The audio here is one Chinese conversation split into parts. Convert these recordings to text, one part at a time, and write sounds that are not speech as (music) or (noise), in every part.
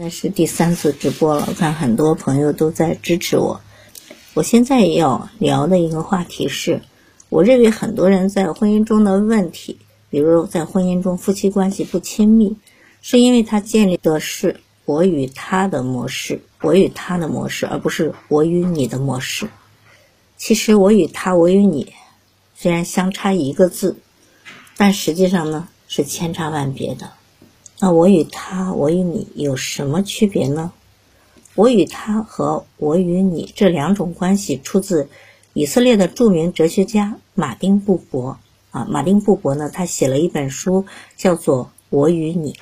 那是第三次直播了，我看很多朋友都在支持我。我现在要聊的一个话题是，我认为很多人在婚姻中的问题，比如在婚姻中夫妻关系不亲密，是因为他建立的是我与他的模式，我与他的模式，而不是我与你的模式。其实我与他，我与你，虽然相差一个字，但实际上呢是千差万别的。那我与他，我与你有什么区别呢？我与他和我与你这两种关系出自以色列的著名哲学家马丁布伯啊。马丁布伯呢，他写了一本书，叫做《我与你》。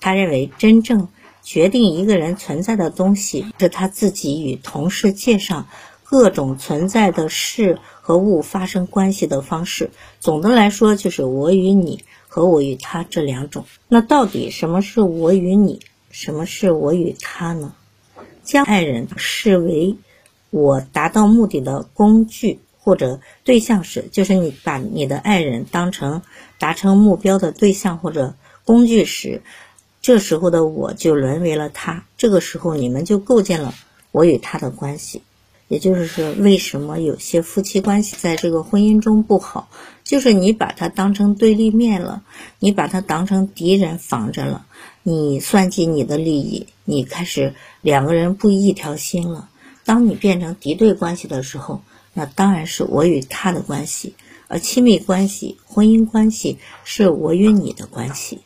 他认为，真正决定一个人存在的东西，是他自己与同世界上各种存在的事和物发生关系的方式。总的来说，就是我与你。和我与他这两种，那到底什么是我与你，什么是我与他呢？将爱人视为我达到目的的工具或者对象时，就是你把你的爱人当成达成目标的对象或者工具时，这时候的我就沦为了他。这个时候，你们就构建了我与他的关系。也就是说，为什么有些夫妻关系在这个婚姻中不好？就是你把他当成对立面了，你把他当成敌人防着了，你算计你的利益，你开始两个人不一条心了。当你变成敌对关系的时候，那当然是我与他的关系，而亲密关系、婚姻关系是我与你的关系。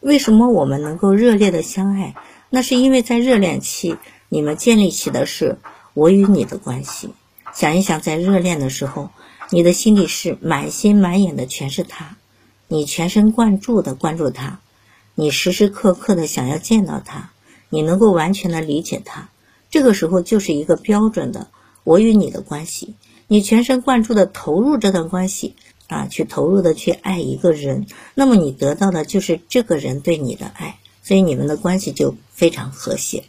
为什么我们能够热烈的相爱？那是因为在热恋期，你们建立起的是。我与你的关系，想一想，在热恋的时候，你的心里是满心满眼的全是他，你全神贯注的关注他，你时时刻刻的想要见到他，你能够完全的理解他，这个时候就是一个标准的我与你的关系，你全神贯注的投入这段关系啊，去投入的去爱一个人，那么你得到的就是这个人对你的爱，所以你们的关系就非常和谐。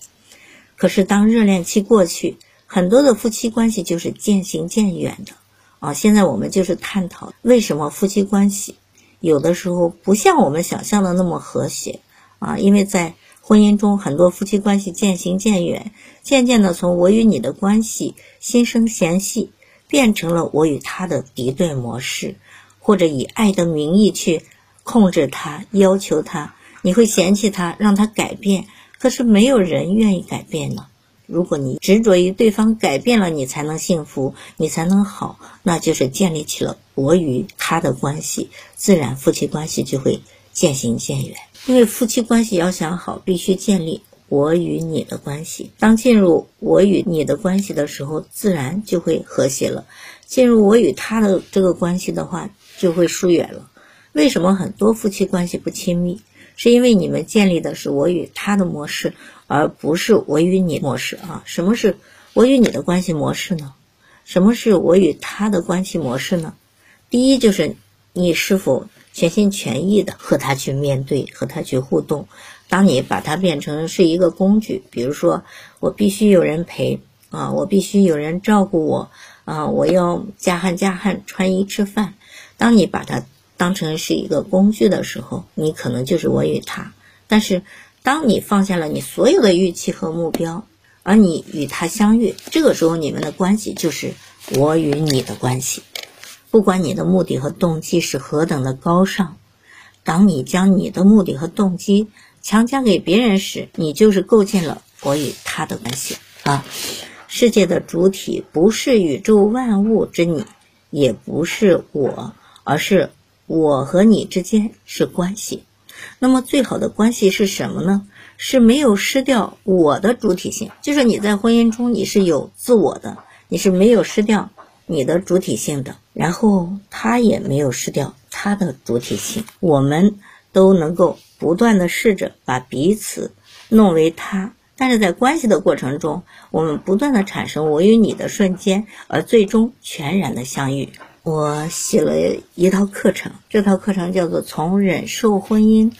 可是当热恋期过去，很多的夫妻关系就是渐行渐远的啊！现在我们就是探讨为什么夫妻关系有的时候不像我们想象的那么和谐啊？因为在婚姻中，很多夫妻关系渐行渐远，渐渐的从我与你的关系心生嫌隙，变成了我与他的敌对模式，或者以爱的名义去控制他、要求他，你会嫌弃他，让他改变，可是没有人愿意改变呢。如果你执着于对方改变了你才能幸福，你才能好，那就是建立起了我与他的关系，自然夫妻关系就会渐行渐远。因为夫妻关系要想好，必须建立我与你的关系。当进入我与你的关系的时候，自然就会和谐了。进入我与他的这个关系的话，就会疏远了。为什么很多夫妻关系不亲密？是因为你们建立的是我与他的模式。而不是我与你模式啊？什么是我与你的关系模式呢？什么是我与他的关系模式呢？第一就是你是否全心全意的和他去面对，和他去互动。当你把它变成是一个工具，比如说我必须有人陪啊，我必须有人照顾我啊，我要加汗加汗穿衣吃饭。当你把它当成是一个工具的时候，你可能就是我与他，但是。当你放下了你所有的预期和目标，而你与他相遇，这个时候你们的关系就是我与你的关系。不管你的目的和动机是何等的高尚，当你将你的目的和动机强加给别人时，你就是构建了我与他的关系啊。世界的主体不是宇宙万物之你，也不是我，而是我和你之间是关系。那么最好的关系是什么呢？是没有失掉我的主体性，就是你在婚姻中你是有自我的，你是没有失掉你的主体性的，然后他也没有失掉他的主体性，我们都能够不断的试着把彼此弄为他，但是在关系的过程中，我们不断的产生我与你的瞬间，而最终全然的相遇。我写了一套课程，这套课程叫做《从忍受婚姻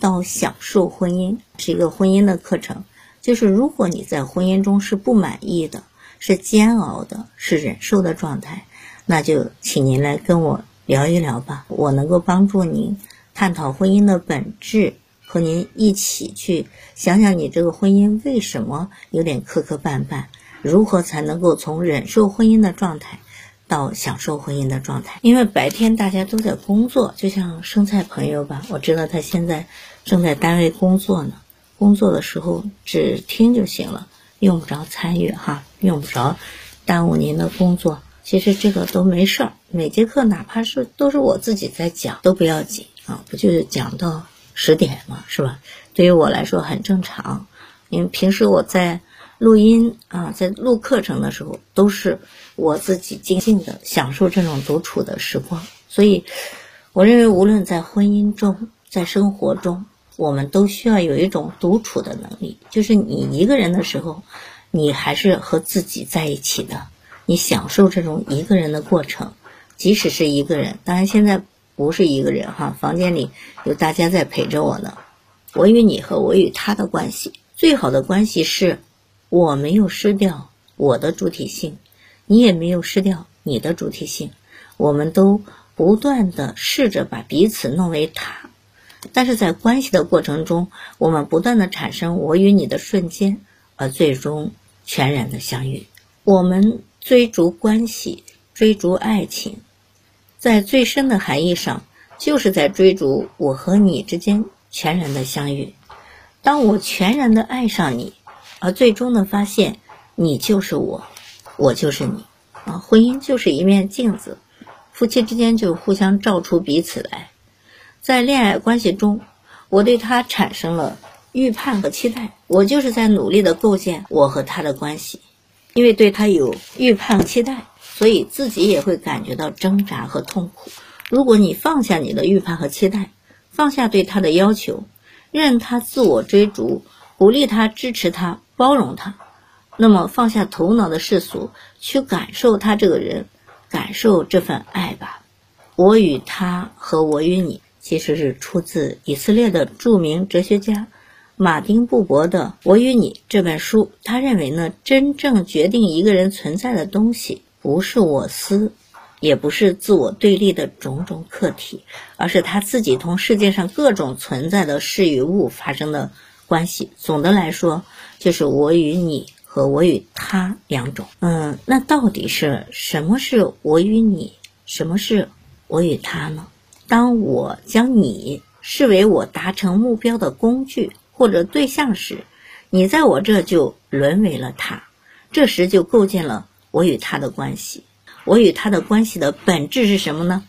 到享受婚姻》，是一个婚姻的课程。就是如果你在婚姻中是不满意的，是煎熬的，是忍受的状态，那就请您来跟我聊一聊吧。我能够帮助您探讨婚姻的本质和您一起去想想你这个婚姻为什么有点磕磕绊绊，如何才能够从忍受婚姻的状态到享受婚姻的状态？因为白天大家都在工作，就像生菜朋友吧，我知道他现在正在单位工作呢，工作的时候只听就行了，用不着参与哈，用不着耽误您的工作。其实这个都没事儿，每节课哪怕是都是我自己在讲都不要紧啊，不就是讲到十点嘛，是吧？对于我来说很正常，因为平时我在录音啊，在录课程的时候都是我自己静静的享受这种独处的时光，所以我认为无论在婚姻中，在生活中，我们都需要有一种独处的能力，就是你一个人的时候，你还是和自己在一起的。你享受这种一个人的过程，即使是一个人，当然现在不是一个人哈，房间里有大家在陪着我呢。我与你和我与他的关系，最好的关系是，我没有失掉我的主体性，你也没有失掉你的主体性，我们都不断的试着把彼此弄为他，但是在关系的过程中，我们不断的产生我与你的瞬间，而最终全然的相遇，我们。追逐关系，追逐爱情，在最深的含义上，就是在追逐我和你之间全然的相遇。当我全然的爱上你，而最终的发现，你就是我，我就是你。啊，婚姻就是一面镜子，夫妻之间就互相照出彼此来。在恋爱关系中，我对他产生了预判和期待，我就是在努力的构建我和他的关系。因为对他有预判期待，所以自己也会感觉到挣扎和痛苦。如果你放下你的预判和期待，放下对他的要求，任他自我追逐，鼓励他、支持他、包容他，那么放下头脑的世俗，去感受他这个人，感受这份爱吧。我与他和我与你，其实是出自以色列的著名哲学家。马丁·布伯的《我与你》这本书，他认为呢，真正决定一个人存在的东西，不是我思，也不是自我对立的种种客体，而是他自己同世界上各种存在的事与物发生的关系。总的来说，就是我与你和我与他两种。嗯，那到底是什么是我与你，什么是我与他呢？当我将你视为我达成目标的工具。或者对象时，你在我这就沦为了他，这时就构建了我与他的关系。我与他的关系的本质是什么呢？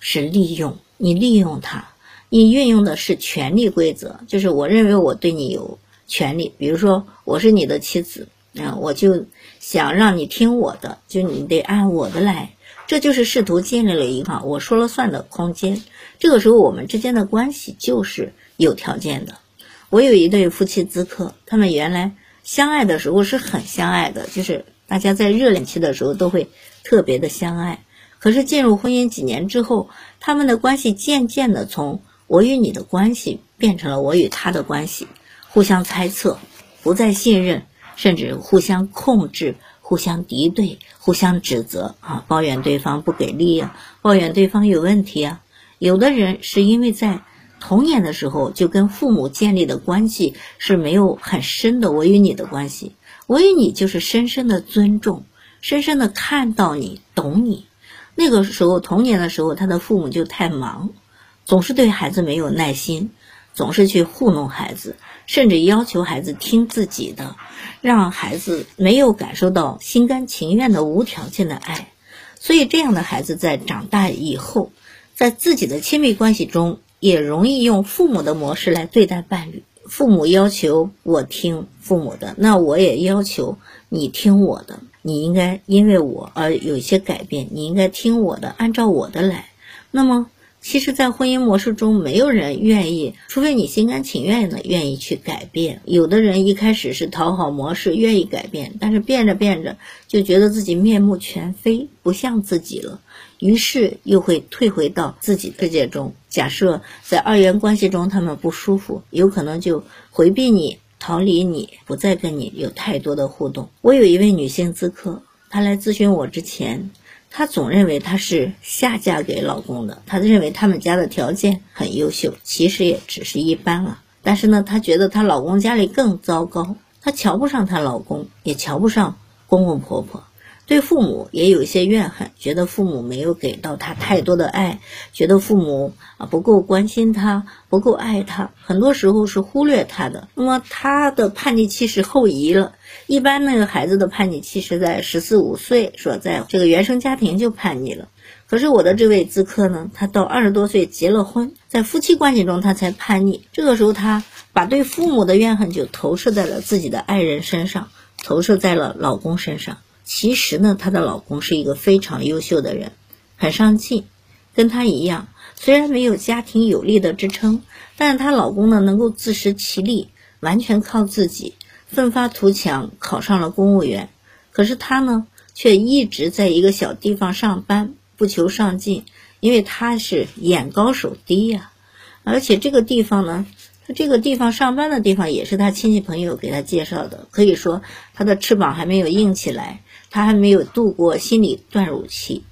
是利用你，利用他，你运用的是权力规则，就是我认为我对你有权利。比如说，我是你的妻子，啊，我就想让你听我的，就你得按我的来，这就是试图建立了一个我说了算的空间。这个时候，我们之间的关系就是有条件的。我有一对夫妻咨客，他们原来相爱的时候是很相爱的，就是大家在热恋期的时候都会特别的相爱。可是进入婚姻几年之后，他们的关系渐渐的从我与你的关系变成了我与他的关系，互相猜测，不再信任，甚至互相控制、互相敌对、互相指责啊，抱怨对方不给力啊，抱怨对方有问题啊。有的人是因为在。童年的时候就跟父母建立的关系是没有很深的，我与你的关系，我与你就是深深的尊重，深深的看到你，懂你。那个时候童年的时候，他的父母就太忙，总是对孩子没有耐心，总是去糊弄孩子，甚至要求孩子听自己的，让孩子没有感受到心甘情愿的无条件的爱。所以这样的孩子在长大以后，在自己的亲密关系中。也容易用父母的模式来对待伴侣。父母要求我听父母的，那我也要求你听我的。你应该因为我而有一些改变，你应该听我的，按照我的来。那么，其实，在婚姻模式中，没有人愿意，除非你心甘情愿的愿意去改变。有的人一开始是讨好模式，愿意改变，但是变着变着就觉得自己面目全非，不像自己了。于是又会退回到自己世界中。假设在二元关系中他们不舒服，有可能就回避你、逃离你，不再跟你有太多的互动。我有一位女性咨客，她来咨询我之前，她总认为她是下嫁给老公的，她认为他们家的条件很优秀，其实也只是一般啊。但是呢，她觉得她老公家里更糟糕，她瞧不上她老公，也瞧不上公公婆婆。对父母也有一些怨恨，觉得父母没有给到她太多的爱，觉得父母啊不够关心她，不够爱她，很多时候是忽略她的。那么她的叛逆期是后移了，一般那个孩子的叛逆期是在十四五岁，说在这个原生家庭就叛逆了。可是我的这位咨客呢，他到二十多岁结了婚，在夫妻关系中他才叛逆。这个时候他把对父母的怨恨就投射在了自己的爱人身上，投射在了老公身上。其实呢，她的老公是一个非常优秀的人，很上进，跟她一样，虽然没有家庭有力的支撑，但是她老公呢能够自食其力，完全靠自己，奋发图强，考上了公务员。可是她呢，却一直在一个小地方上班，不求上进，因为她是眼高手低呀。而且这个地方呢。他这个地方上班的地方也是他亲戚朋友给他介绍的，可以说他的翅膀还没有硬起来，他还没有度过心理断乳期，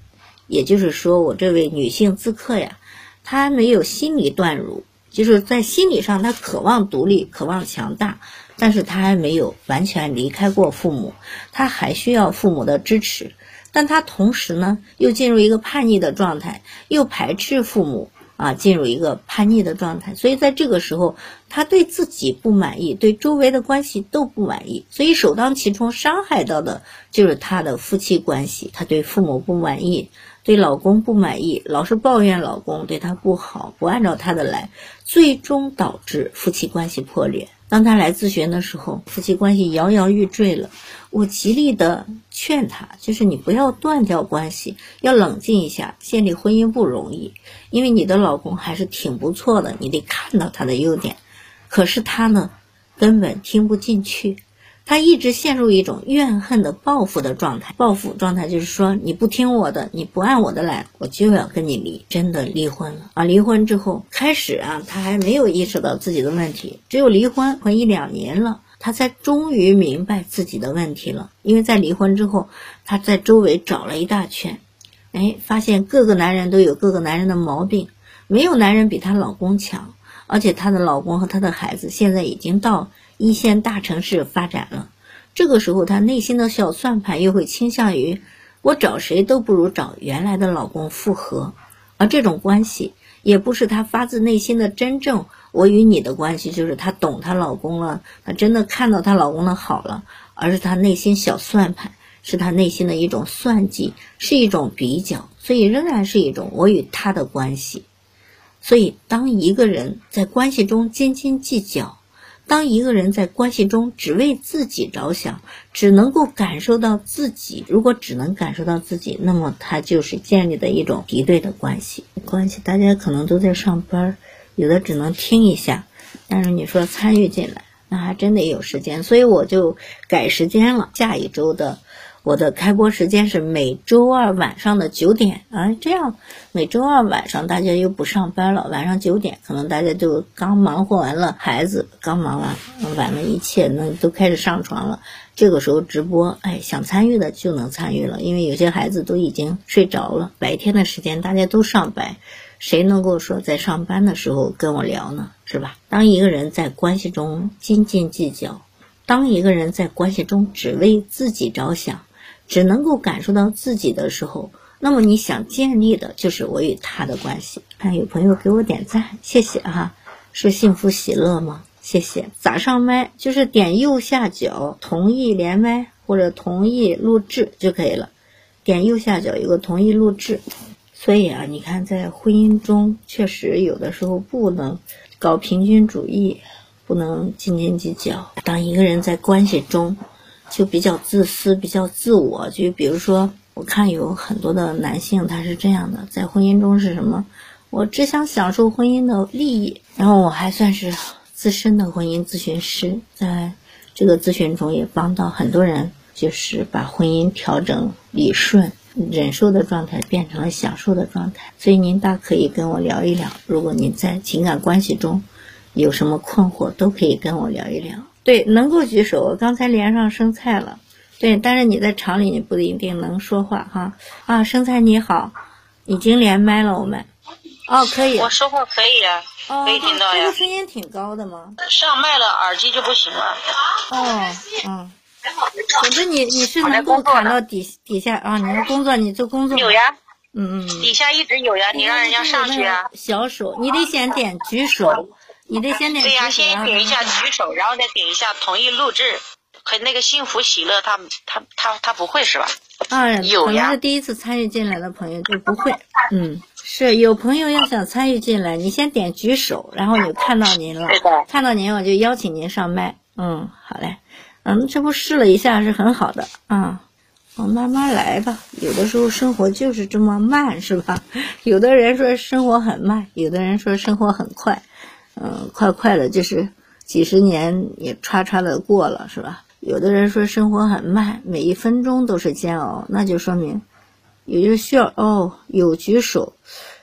也就是说，我这位女性自客呀，她还没有心理断乳，就是在心理上她渴望独立，渴望强大，但是他还没有完全离开过父母，他还需要父母的支持，但他同时呢又进入一个叛逆的状态，又排斥父母。啊，进入一个叛逆的状态，所以在这个时候，他对自己不满意，对周围的关系都不满意，所以首当其冲伤害到的就是他的夫妻关系。他对父母不满意，对老公不满意，老是抱怨老公对他不好，不按照他的来，最终导致夫妻关系破裂。当他来咨询的时候，夫妻关系摇摇欲坠了。我极力的劝他，就是你不要断掉关系，要冷静一下。建立婚姻不容易，因为你的老公还是挺不错的，你得看到他的优点。可是他呢，根本听不进去。他一直陷入一种怨恨的报复的状态，报复状态就是说你不听我的，你不按我的来，我就要跟你离，真的离婚了啊！离婚之后开始啊，他还没有意识到自己的问题，只有离婚婚一两年了，他才终于明白自己的问题了。因为在离婚之后，他在周围找了一大圈，哎，发现各个男人都有各个男人的毛病，没有男人比她老公强，而且她的老公和她的孩子现在已经到。一线大城市发展了，这个时候她内心的小算盘又会倾向于我找谁都不如找原来的老公复合，而这种关系也不是她发自内心的真正我与你的关系，就是她懂她老公了，她真的看到她老公的好了，而是她内心小算盘，是她内心的一种算计，是一种比较，所以仍然是一种我与他的关系。所以当一个人在关系中斤斤计较。当一个人在关系中只为自己着想，只能够感受到自己，如果只能感受到自己，那么他就是建立的一种敌对的关系。关系，大家可能都在上班，有的只能听一下，但是你说参与进来，那还真得有时间，所以我就改时间了，下一周的。我的开播时间是每周二晚上的九点啊，这样每周二晚上大家又不上班了，晚上九点可能大家就刚忙活完了，孩子刚忙完完了，一切那都开始上床了。这个时候直播，哎，想参与的就能参与了，因为有些孩子都已经睡着了。白天的时间大家都上班，谁能够说在上班的时候跟我聊呢？是吧？当一个人在关系中斤斤计较，当一个人在关系中只为自己着想。只能够感受到自己的时候，那么你想建立的就是我与他的关系。看有朋友给我点赞，谢谢哈，是幸福喜乐吗？谢谢。咋上麦？就是点右下角同意连麦或者同意录制就可以了。点右下角有个同意录制。所以啊，你看在婚姻中确实有的时候不能搞平均主义，不能斤斤计较。当一个人在关系中。就比较自私，比较自我。就比如说，我看有很多的男性，他是这样的，在婚姻中是什么？我只想享受婚姻的利益。然后我还算是资深的婚姻咨询师，在这个咨询中也帮到很多人，就是把婚姻调整理顺，忍受的状态变成了享受的状态。所以您大可以跟我聊一聊，如果您在情感关系中有什么困惑，都可以跟我聊一聊。对，能够举手。我刚才连上生菜了，对，但是你在厂里你不一定能说话哈。啊，生菜你好，已经连麦了，我们哦，可以。我说话可以啊，哦，可以听到呀这个。声音挺高的吗。上麦了，耳机就不行了。哦，嗯。总之你你是能够砍到底底下啊？你是工作，你做工作有呀，嗯嗯嗯。底下一直有呀，你让人家上去啊。小手，你得先点举手，你得先点对呀，啊。先点一下举手，然后再点一下同意录制。可那个幸福喜乐他，他他他不会是吧？啊，有呀可能是第一次参与进来的朋友就不会。嗯，是有朋友要想参与进来，你先点举手，然后有看到您了对，看到您我就邀请您上麦。嗯，好嘞。嗯，这不试了一下是很好的啊。我慢慢来吧，有的时候生活就是这么慢，是吧？(laughs) 有的人说生活很慢，有的人说生活很快，嗯，快快的，就是几十年也歘歘的过了，是吧？有的人说生活很慢，每一分钟都是煎熬，那就说明也就需要哦，有举手，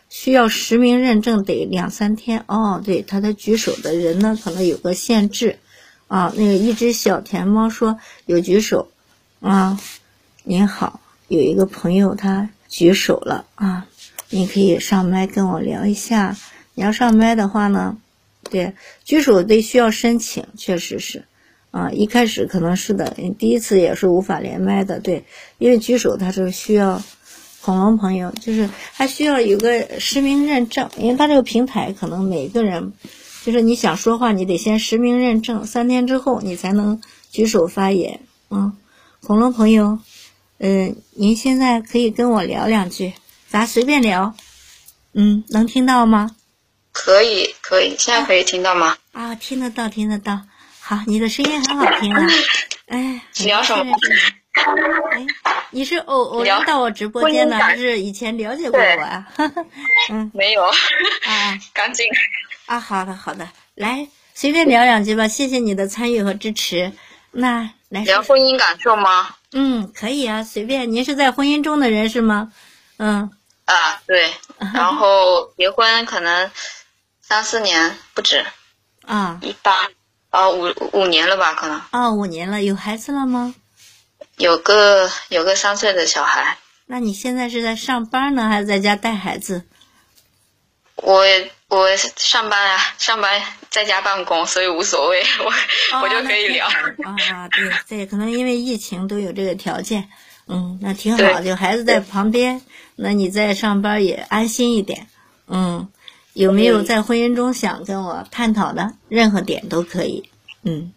需要实名认证得两三天哦。对，他的举手的人呢，可能有个限制啊。那个一只小甜猫说有举手啊，您好，有一个朋友他举手了啊，你可以上麦跟我聊一下。你要上麦的话呢，对，举手得需要申请，确实是。啊，一开始可能是的，第一次也是无法连麦的，对，因为举手它是需要恐龙朋友，就是还需要有个实名认证，因为它这个平台可能每个人，就是你想说话，你得先实名认证，三天之后你才能举手发言。嗯，恐龙朋友，嗯、您现在可以跟我聊两句，咱随便聊，嗯，能听到吗？可以，可以，现在可以听到吗？啊，听得到，听得到。好，你的声音很好听啊！哎，很聊什么哎，你是偶偶然到我直播间的，还是以前了解过我啊？(laughs) 嗯没有，啊 (laughs) 赶紧。啊，好的好的，来随便聊两句吧，谢谢你的参与和支持。那来聊，婚姻感受吗？嗯，可以啊，随便。您是在婚姻中的人是吗？嗯啊，对。(laughs) 然后结婚可能三四年不止，啊一八啊五五年了吧？可能啊，五年了，有孩子了吗？有个有个三岁的小孩。那你现在是在上班呢，还是在家带孩子？我我上班啊，上班在家办公，所以无所谓，我、我就哦可以聊。啊，对对，可能因为疫情都有这个条件，嗯，那挺好，有孩子在旁边，那你在上班也安心一点，嗯，有没有嗯在婚姻中想跟我探讨的？任何点都可以，嗯，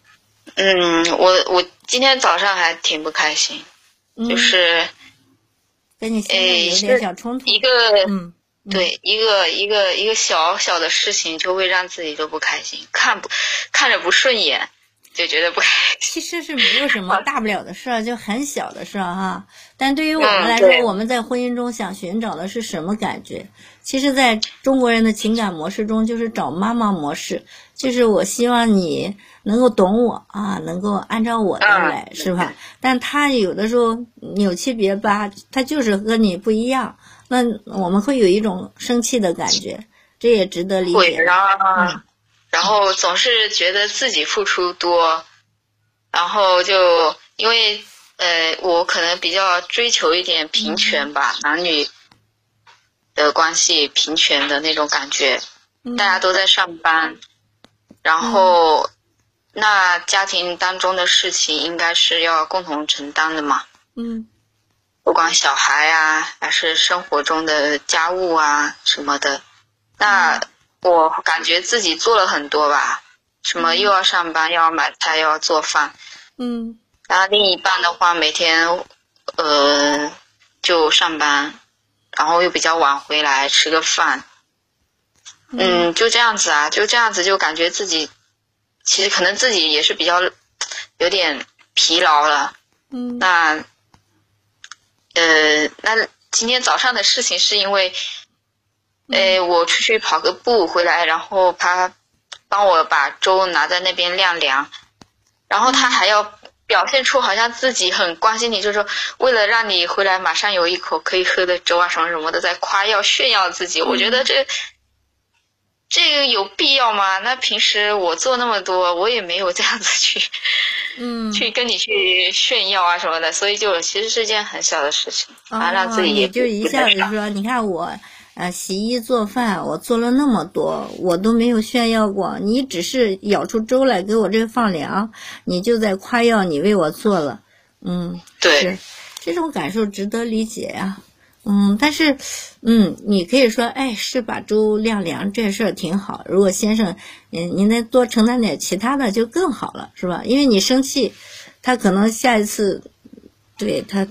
嗯，我我今天早上还挺不开心，嗯就是跟你现在诶有点小冲突，一个嗯，对，一个一个一个小小的事情就会让自己都不开心，看不看着不顺眼，就觉得不开心。其实是没有什么 (laughs) 大不了的事儿，就很小的事儿哈。但对于我们嗯来说，对我们在婚姻中想寻找的是什么感觉？其实，在中国人的情感模式中，就是找妈妈模式，就是我希望你能够懂我啊，能够按照我的嗯来，是吧？但他有的时候扭曲别吧，他就是和你不一样，那我们会有一种生气的感觉，这也值得理，解。然后、嗯然后总是觉得自己付出多，然后就因为呃，我可能比较追求一点平权吧，男女的关系平权的那种感觉。嗯大家都在上班，然后、那家庭当中的事情应该是要共同承担的嘛。嗯不管小孩啊，还是生活中的家务啊什么的，那我感觉自己做了很多吧，什么又要上班，又要买菜，又要做饭，嗯然后另一半的话每天，呃，就上班，然后又比较晚回来吃个饭，嗯，就这样子啊，就这样子就感觉自己，其实可能自己也是比较有点疲劳了，嗯。那，呃，那今天早上的事情是因为，呃，我出去跑个步回来，然后他帮我把粥拿在那边晾凉，然后他还要表现出好像自己很关心你，就是说为了让你回来马上有一口可以喝的粥啊什么什么的，在夸耀炫耀自己。我觉得这。这个有必要吗？那平时我做那么多，我也没有这样子去，嗯，(laughs) 去跟你去炫耀啊什么的，所以就其实是件很小的事情，啊，让自己哦、也也就一下子说，你看我，啊，洗衣做饭，我做了那么多，我都没有炫耀过。你只是舀出粥来给我这放凉，你就在夸耀你为我做了。嗯，对是，这种感受值得理解呀、嗯，但是，嗯，你可以说，哎，是把粥晾凉这事儿挺好。如果先生，嗯，您再多承担点其他的就更好了，是吧？因为你生气，他可能下一次，对他，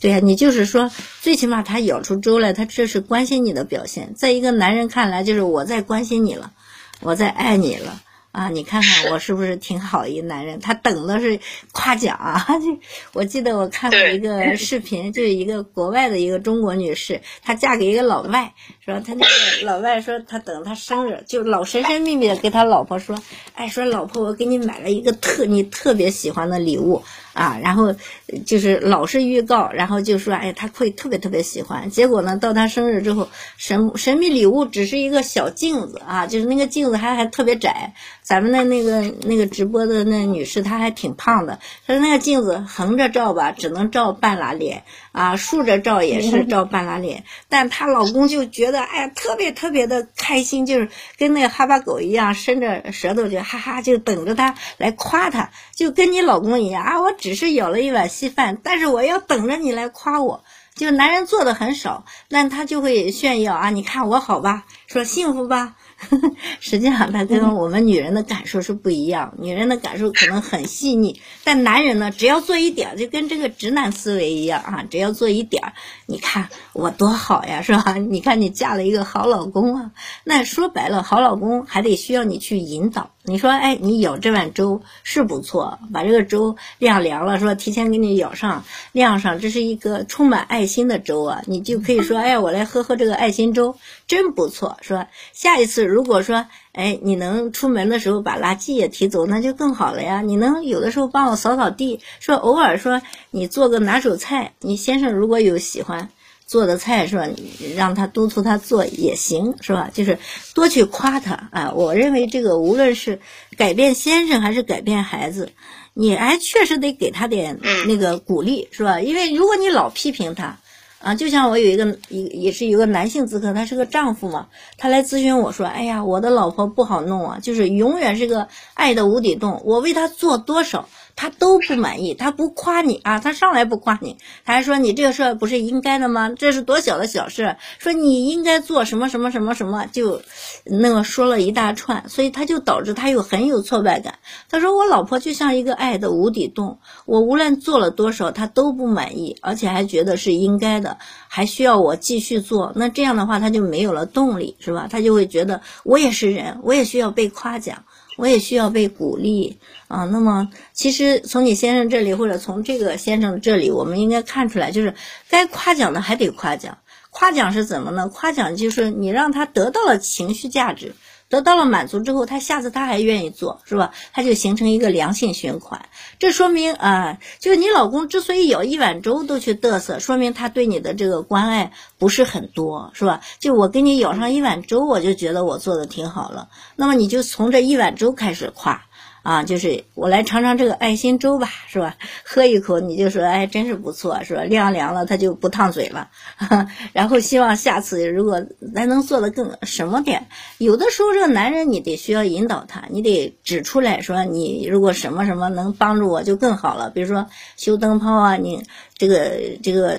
对呀、你就是说，最起码他咬出粥来，他这是关心你的表现。在一个男人看来，就是我在关心你了，我在爱你了。啊，你看看我是不是挺好一男人？他等的是夸奖啊！(laughs) 就我记得我看过一个 (laughs) 视频，就是一个国外的一个中国女士，她嫁给一个老外，说他那个 (laughs) 老外说他等她生日，就老神神秘秘的给他老婆说，哎，说老婆我给你买了一个特你特别喜欢的礼物啊，然后呃就是老是预告，然后就说哎他会特别特别喜欢，结果呢到他生日之后，神神秘礼物只是一个小镜子啊，就是那个镜子还还特别窄。咱们的那个那个直播的那女士，她还挺胖的。她说那个镜子横着照吧，只能照半拉脸啊，竖着照也是照半拉脸。但她老公就觉得，哎呀，特别特别的开心，就是跟那个哈巴狗一样，伸着舌头就哈哈，就等着她来夸他，就跟你老公一样啊。我只只是舀了一碗稀饭，但是我要等着你来夸我。就男人做的很少，但他就会炫耀啊，你看我好吧，说幸福吧。(laughs) 实际上，他跟我们女人的感受是不一样。女人的感受可能很细腻，但男人呢，只要做一点，就跟这个直男思维一样啊，只要做一点，你看我多好呀，是吧？(laughs) 你看你嫁了一个好老公啊。那说白了，好老公还得需要你去引导。你说，哎，你舀这碗粥是不错，把这个粥晾凉了，说提前给你舀上晾上，这是一个充满爱心的粥啊，你就可以说，哎，我来喝喝这个爱心粥，真不错，说？下一次如果说，哎，你能出门的时候把垃圾也提走，那就更好了呀。你能有的时候帮我扫扫地，说偶尔说你做个拿手菜，你先生如果有喜欢。做的菜是吧？让他督促他做也行是吧？就是多去夸他啊！我认为这个无论是改变先生还是改变孩子，你还确实得给他点那个鼓励是吧？因为如果你老批评他，啊，就像我有一个一也是有个男性咨客，他是个丈夫嘛，他来咨询我说，哎呀，我的老婆不好弄啊，就是永远是个爱的无底洞，我为他做多少。他都不满意，他不夸你啊，他上来不夸你，他还说你这个事儿不是应该的吗？这是多小的小事，说你应该做什么什么什么什么，就那个说了一大串，所以他就导致他有很有挫败感。他说我老婆就像一个爱的无底洞，我无论做了多少，他都不满意，而且还觉得是应该的，还需要我继续做。那这样的话，他就没有了动力，是吧？他就会觉得我也是人，我也需要被夸奖。我也需要被鼓励啊。那么，其实从你先生这里，或者从这个先生这里，我们应该看出来，就是该夸奖的还得夸奖。夸奖是怎么呢？夸奖就是你让他得到了情绪价值，得到了满足之后，他下次他还愿意做，是吧？他就形成一个良性循环。这说明啊，就是你老公之所以舀一碗粥都去嘚瑟，说明他对你的这个关爱不是很多，是吧？就我给你舀上一碗粥，我就觉得我做的挺好了。那么你就从这一碗粥开始夸。啊，就是我来尝尝这个爱心粥吧，是吧？喝一口你就说，哎，真是不错，是吧？晾凉了它就不烫嘴了。(laughs) 然后希望下次如果咱能做的更什么点，有的时候这个男人你得需要引导他，你得指出来说，你如果什么什么能帮助我就更好了。比如说修灯泡啊，你这个这个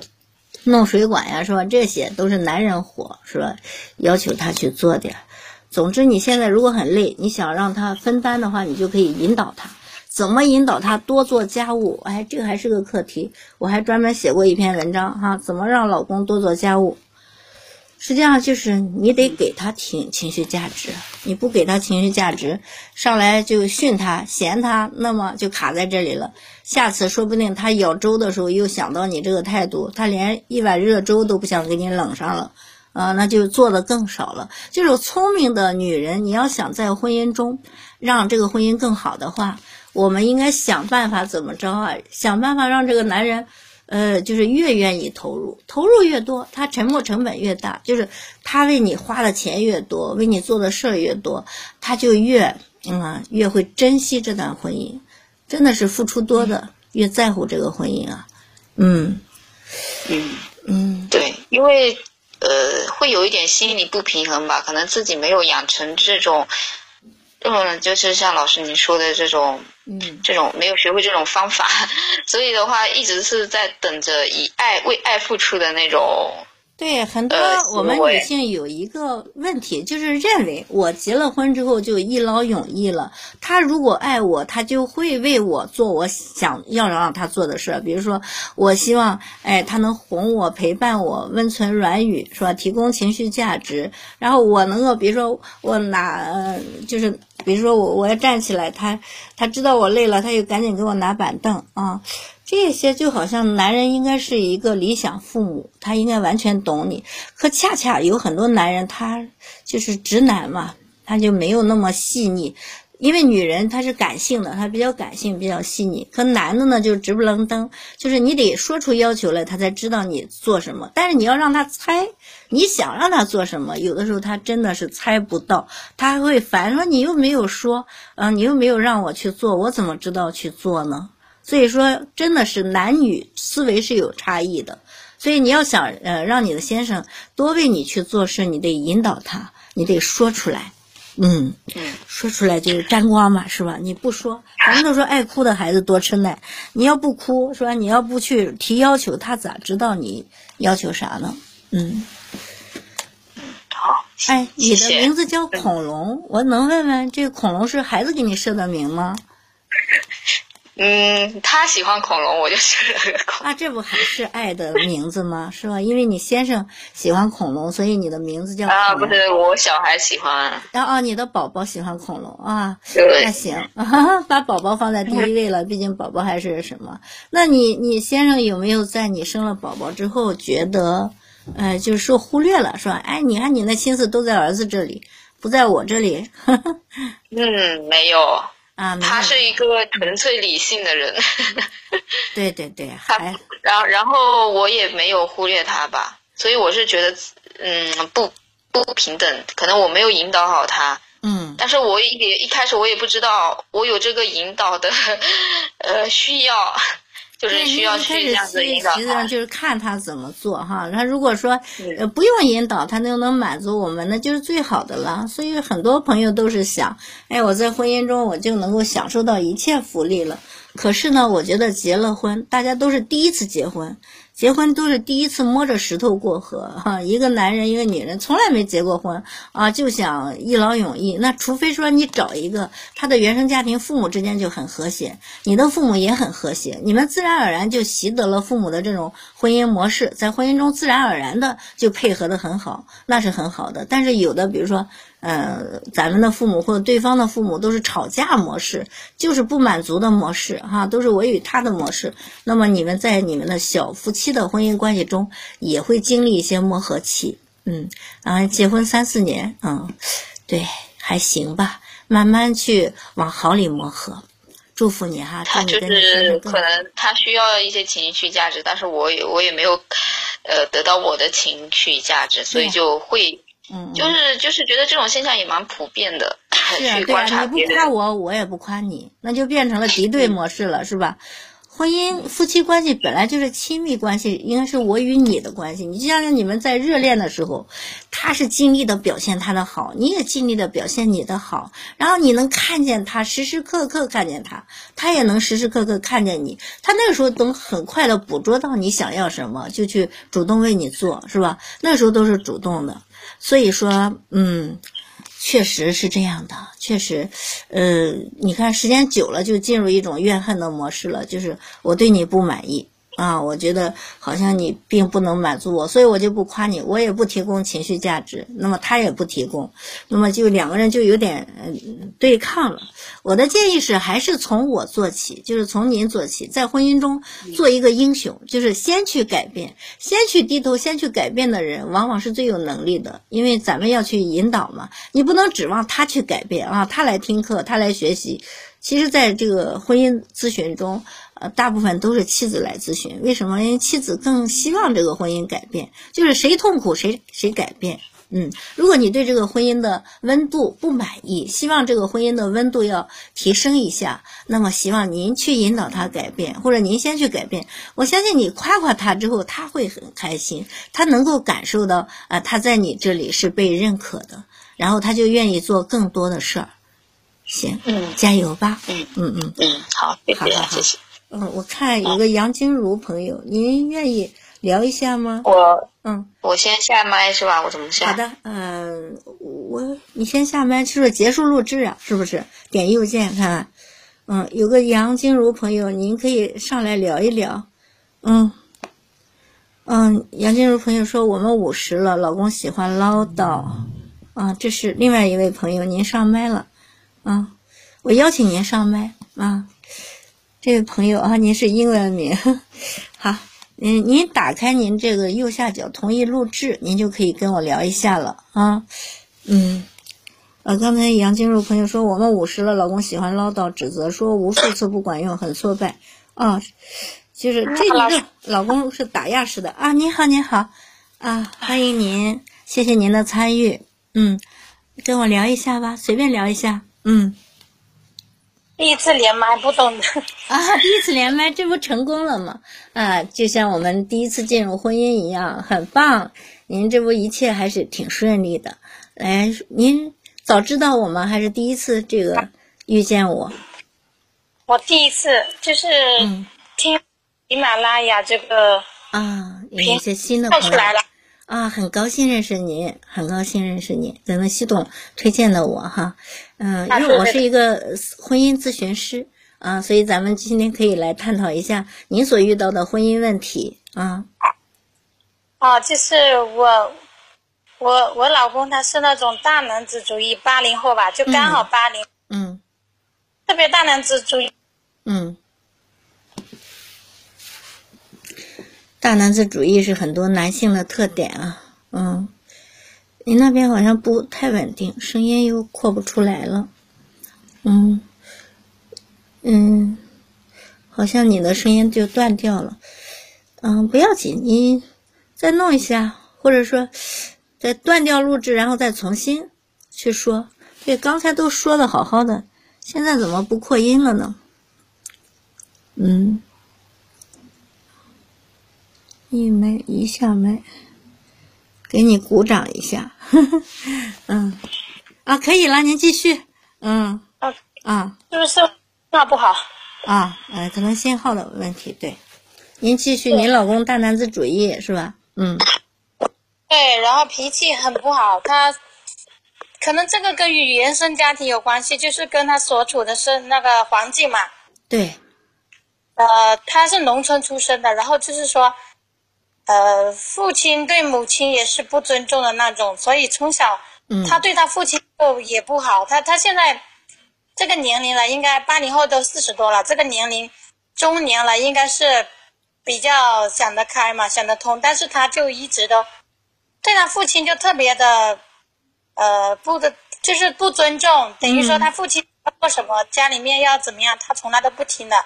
弄水管呀，是吧？这些都是男人活，是吧？要求他去做点。总之，你现在如果很累，你想让他分担的话，你就可以引导他。怎么引导他多做家务？哎，这个还是个课题，我还专门写过一篇文章哈，怎么让老公多做家务？实际上就是你得给他情情绪价值，你不给他情绪价值，上来就训他、嫌他，那么就卡在这里了。下次说不定他舀粥的时候又想到你这个态度，他连一碗热粥都不想给你冷上了。啊，那就做的更少了。就是聪明的女人，你要想在婚姻中让这个婚姻更好的话，我们应该想办法怎么着啊？想办法让这个男人，呃，就是越愿意投入，投入越多，他沉没成本越大，就是他为你花的钱越多，为你做的事儿越多，他就越嗯越会珍惜这段婚姻。真的是付出多的越在乎这个婚姻啊。嗯嗯，嗯对，因为呃，会有一点心理不平衡吧，可能自己没有养成这种，嗯，就是像老师您说的这种，嗯，这种没有学会这种方法，(laughs) 所以的话一直是在等着以爱为爱付出的那种。对，很多呃我们女性有一个问题，就是认为我结了婚之后就一劳永逸了。他如果爱我，他就会为我做我想要让他做的事。比如说，我希望，哎，他能哄我、陪伴我、温存软语，是吧？提供情绪价值。然后我能够，比如说我拿，呃，就是比如说我我要站起来，他他知道我累了，他就赶紧给我拿板凳啊。这些就好像男人应该是一个理想父母，他应该完全懂你。可恰恰有很多男人，他就是直男嘛，他就没有那么细腻。因为女人她是感性的，她比较感性，比较细腻。可男的呢，就直不愣登，就是你得说出要求来，他才知道你做什么。但是你要让他猜，你想让他做什么，有的时候他真的是猜不到，他还会烦说你又没有说，嗯、你又没有让我去做，我怎么知道去做呢？所以说，真的是男女思维是有差异的。所以你要想呃让你的先生多为你去做事，你得引导他，你得说出来。嗯，嗯说出来就是沾光嘛，是吧？你不说，咱们都说爱哭的孩子多吃奶。你要不哭，是吧？你要不去提要求，他咋知道你要求啥呢？嗯，好，哎，你的名字叫恐龙，我能问问这个恐龙是孩子给你设的名吗？嗯，他喜欢恐龙，我就学了个恐龙。啊，这不还是爱的名字吗？是吧？因为你先生喜欢恐龙，所以你的名字叫。啊，不是，我小孩喜欢。然啊、哦、你的宝宝喜欢恐龙啊，对那行，(laughs) 把宝宝放在第一位了，毕竟宝宝还是什么？那你你先生有没有在你生了宝宝之后觉得，呃，就是说忽略了，是吧？哎，你看你那心思都在儿子这里，不在我这里，(laughs) 嗯，没有，啊，他是一个纯粹理性的人。对 (laughs) 对对，(laughs) 他还然后然后我也没有忽略他吧，所以我是觉得，嗯，不不平等，可能我没有引导好他，嗯。但是我也一开始我也不知道我有这个引导的 (laughs) 呃需要，就是对，需要你一开始去这样子其引导实际上。就是看他怎么做哈。他如果说不用引导，他就能满足我们，那就是最好的了。所以很多朋友都是想，哎，我在婚姻中我就能够享受到一切福利了。可是呢，我觉得结了婚，大家都是第一次结婚，结婚都是第一次摸着石头过河哈。一个男人，一个女人从来没结过婚啊，就想一劳永逸。那除非说你找一个他的原生家庭父母之间就很和谐，你的父母也很和谐，你们自然而然就习得了父母的这种婚姻模式，在婚姻中自然而然的就配合的很好，那是很好的。但是有的，比如说。呃，咱们的父母或者对方的父母都是吵架模式，就是不满足的模式，哈，都是我与他的模式。那么你们在你们的小夫妻的婚姻关系中，也会经历一些磨合期，嗯，然啊，结婚三四年，嗯，对，还行吧，慢慢去往好里磨合。祝福你哈，祝他就是可能他需要一些情绪价值，但是我也我也没有，呃，得到我的情绪价值，所以就会嗯，就是就是觉得这种现象也蛮普遍的，是啊，(laughs) 去对啊，观察别你不夸。我，我也不夸你，那就变成了敌对模式了，是吧？婚姻夫妻关系本来就是亲密关系，应该是我与你的关系。你就像是你们在热恋的时候，他是尽力的表现他的好，你也尽力的表现你的好，然后你能看见他，时时刻刻看见他，他也能时时刻刻看见你。他那个时候能很快的捕捉到你想要什么，就去主动为你做，是吧？那时候都是主动的。所以说，嗯，确实是这样的，确实，呃，你看时间久了就进入一种怨恨的模式了，就是我对你不满意啊，我觉得好像你并不能满足我，所以我就不夸你，我也不提供情绪价值，那么他也不提供，那么就两个人就有点呃对抗了。我的建议是，还是从我做起，就是从您做起，在婚姻中做一个英雄，就是先去改变，先去低头，先去改变的人，往往是最有能力的，因为咱们要去引导嘛，你不能指望他去改变啊，他来听课，他来学习。其实，在这个婚姻咨询中，呃，大部分都是妻子来咨询，为什么？因为妻子更希望这个婚姻改变，就是谁痛苦谁谁改变。嗯，如果你对这个婚姻的温度不满意，希望这个婚姻的温度要提升一下，那么希望您去引导他改变，或者您先去改变。我相信你夸夸他之后，他会很开心，他能够感受到啊、他在你这里是被认可的，然后他就愿意做更多的事儿。行，嗯加油吧。嗯嗯嗯。嗯，好，谢谢谢谢。嗯，我看有个杨金如朋友，您愿意聊一下吗？我嗯，我先下麦是吧？我怎么下？好的，嗯、我你先下麦，是不是结束录制啊？是不是？点右键看看，嗯，有个杨金如朋友，您可以上来聊一聊，嗯，嗯，杨金如朋友说我们五十了，老公喜欢唠叨，啊，这是另外一位朋友，您上麦了，啊，我邀请您上麦啊。这位朋友啊，您是英文名，好，嗯，您打开您这个右下角同意录制，您就可以跟我聊一下了啊，嗯，呃，刚才杨金茹朋友说我们五十了，老公喜欢唠叨指责，说无数次不管用，很挫败啊，就是这一个老公是打压式的啊，您好您好啊，欢迎您，谢谢您的参与，嗯，跟我聊一下吧，随便聊一下，嗯。第一次连麦不懂的，啊，第一次连麦，这不成功了吗？啊，就像我们第一次进入婚姻一样，很棒。您这不一切还是挺顺利的。来，您早知道我吗？还是第一次这个遇见我？我第一次就是嗯听喜马拉雅这个啊，有一些新的朋友出来了，啊，很高兴认识你，很高兴认识你。咱们系统推荐的我哈，嗯，啊因为我是一个呃婚姻咨询师啊，所以咱们今天可以来探讨一下您所遇到的婚姻问题啊。啊，就是我我我老公他是那种大男子主义，八零后吧，就刚好八零、嗯特别大男子主义。嗯，大男子主义是很多男性的特点啊。嗯，你那边好像不太稳定，声音又扩不出来了。嗯嗯，好像你的声音就断掉了。嗯，不要紧，你再弄一下，或者说再断掉录制，然后再重新去说。对，刚才都说的好好的，现在怎么不扩音了呢？嗯，一枚一下枚，给你鼓掌一下。(laughs) 嗯，啊，可以了，您继续。嗯啊，啊是不是那不好？啊，呃，可能信号的问题。对，您继续。您老公大男子主义是吧？嗯对，然后脾气很不好，他可能这个跟与原生家庭有关系，就是跟他所处的是那个环境嘛。对，呃，他是农村出生的，然后就是说，呃，父亲对母亲也是不尊重的那种，所以从小嗯他对他父亲就也不好。他他现在这个年龄了，应该八零后都四十多了，这个年龄中年了，应该是比较想得开嘛，想得通。但是他就一直都对他父亲就特别的，呃，不的，就是不尊重，等于说他父亲要做什么，家里面要怎么样，他从来都不听的。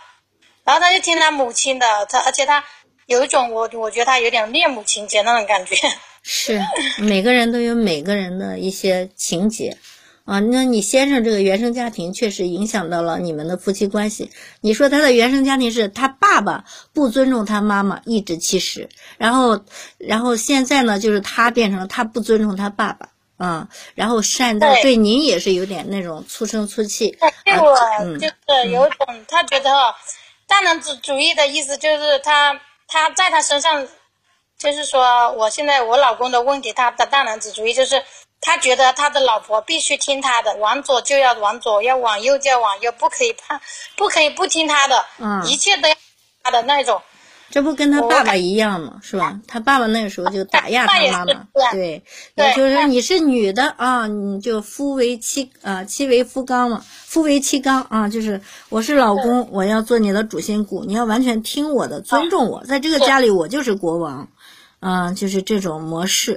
然后他就听他母亲的，他而且他有一种我我觉得他有点恋母情节那种感觉。(laughs) 是每个人都有每个人的一些情节啊。那你先生这个原生家庭确实影响到了你们的夫妻关系。你说他的原生家庭是他爸爸不尊重他妈妈，颐指气使，然后然后现在呢，就是他变成了他不尊重他爸爸。啊，然后善待对对您也是有点那种粗声粗气，对我嗯就是有一种，他觉得哦大男子主义的意思就是他他在他身上，就是说我现在我老公的问题，他的大男子主义就是他觉得他的老婆必须听他的，往左就要往左，要往右就要往右，不可以怕，不可以不听他的，嗯一切都要他的那种。这不跟他爸爸一样吗？是吧？他爸爸那个时候就打压他妈妈，对，也就是说你是女的啊，你就夫为妻啊，妻为夫纲嘛，夫为妻纲啊，就是我是老公，我要做你的主心骨，你要完全听我的，尊重我，在这个家里我就是国王，啊，就是这种模式，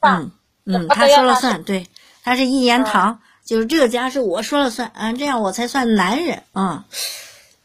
嗯嗯，他说了算，对，他是一言堂，就是这个家是我说了算啊，这样我才算男人啊。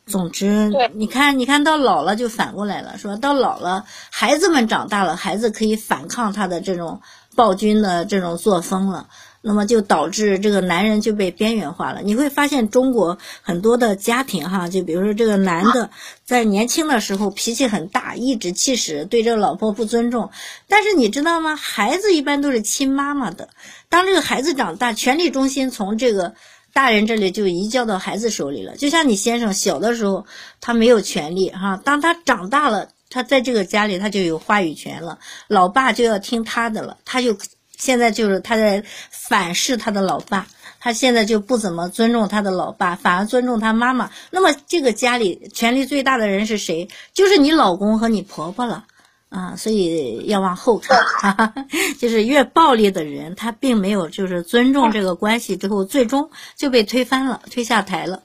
总之，你看，你看到老了就反过来了，说到老了，孩子们长大了，孩子可以反抗他的这种暴君的这种作风了，那么就导致这个男人就被边缘化了。你会发现中国很多的家庭哈，就比如说这个男的在年轻的时候脾气很大，颐指气使，对这个老婆不尊重，但是你知道吗？孩子一般都是亲妈妈的，当这个孩子长大，权力中心从这个。大人这里就移交到孩子手里了，就像你先生小的时候他没有权利哈，当他长大了，他在这个家里他就有话语权了，老爸就要听他的了，他就现在就是他在反噬他的老爸，他现在就不怎么尊重他的老爸，反而尊重他妈妈。那么这个家里权力最大的人是谁？就是你老公和你婆婆了。啊，所以要往后看，哈哈，就是越暴力的人，他并没有就是尊重这个关系，之后最终就被推翻了，推下台了。